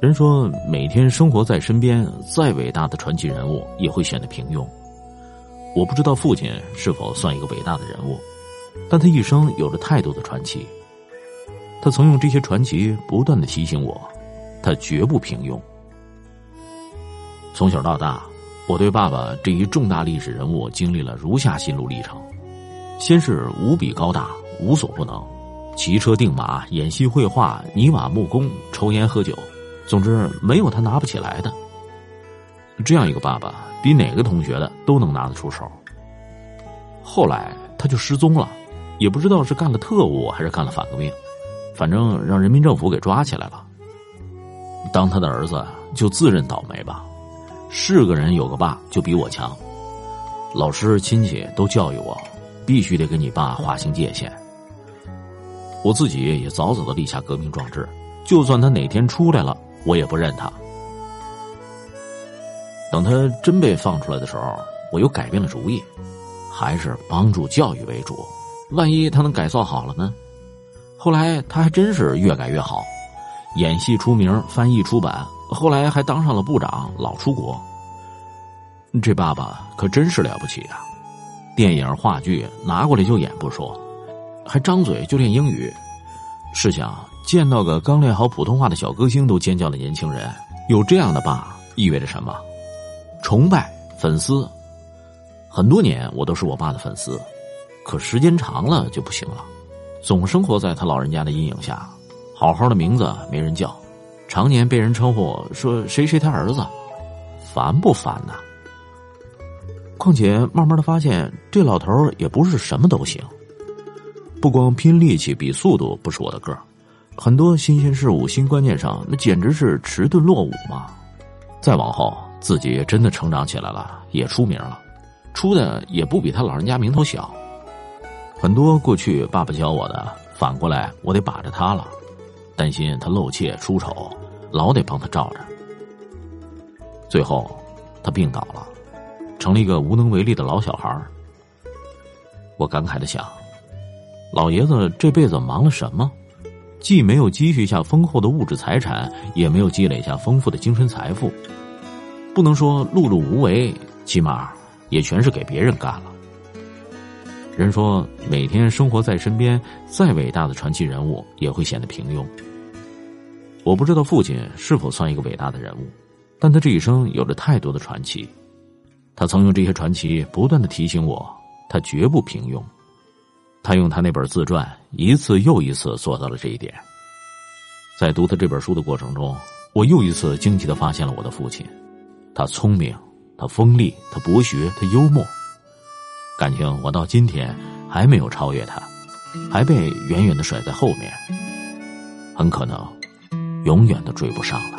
人说，每天生活在身边，再伟大的传奇人物也会显得平庸。我不知道父亲是否算一个伟大的人物，但他一生有着太多的传奇。他曾用这些传奇不断的提醒我，他绝不平庸。从小到大，我对爸爸这一重大历史人物经历了如下心路历程：先是无比高大，无所不能，骑车定马，演戏绘画，泥瓦木工，抽烟喝酒。总之，没有他拿不起来的。这样一个爸爸，比哪个同学的都能拿得出手。后来他就失踪了，也不知道是干了特务还是干了反革命，反正让人民政府给抓起来了。当他的儿子就自认倒霉吧，是个人有个爸就比我强，老师亲戚都教育我，必须得跟你爸划清界限。我自己也早早的立下革命壮志，就算他哪天出来了。我也不认他。等他真被放出来的时候，我又改变了主意，还是帮助教育为主。万一他能改造好了呢？后来他还真是越改越好，演戏出名，翻译出版，后来还当上了部长，老出国。这爸爸可真是了不起啊！电影、话剧拿过来就演不说，还张嘴就练英语。试想。见到个刚练好普通话的小歌星都尖叫的年轻人，有这样的爸意味着什么？崇拜、粉丝。很多年我都是我爸的粉丝，可时间长了就不行了，总生活在他老人家的阴影下，好好的名字没人叫，常年被人称呼说谁谁他儿子，烦不烦呐？况且慢慢的发现，这老头也不是什么都行，不光拼力气比速度不是我的个儿。很多新鲜事物、新观念上，那简直是迟钝落伍嘛！再往后，自己真的成长起来了，也出名了，出的也不比他老人家名头小。很多过去爸爸教我的，反过来我得把着他了，担心他露怯出丑，老得帮他罩着。最后，他病倒了，成了一个无能为力的老小孩我感慨的想，老爷子这辈子忙了什么？既没有积蓄下丰厚的物质财产，也没有积累下丰富的精神财富，不能说碌碌无为，起码也全是给别人干了。人说，每天生活在身边，再伟大的传奇人物也会显得平庸。我不知道父亲是否算一个伟大的人物，但他这一生有着太多的传奇，他曾用这些传奇不断的提醒我，他绝不平庸。他用他那本自传一次又一次做到了这一点。在读他这本书的过程中，我又一次惊奇的发现了我的父亲。他聪明，他锋利，他博学，他幽默。感情我到今天还没有超越他，还被远远的甩在后面，很可能永远都追不上了。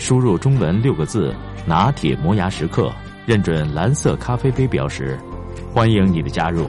输入中文六个字。拿铁磨牙时刻，认准蓝色咖啡杯标识，欢迎你的加入。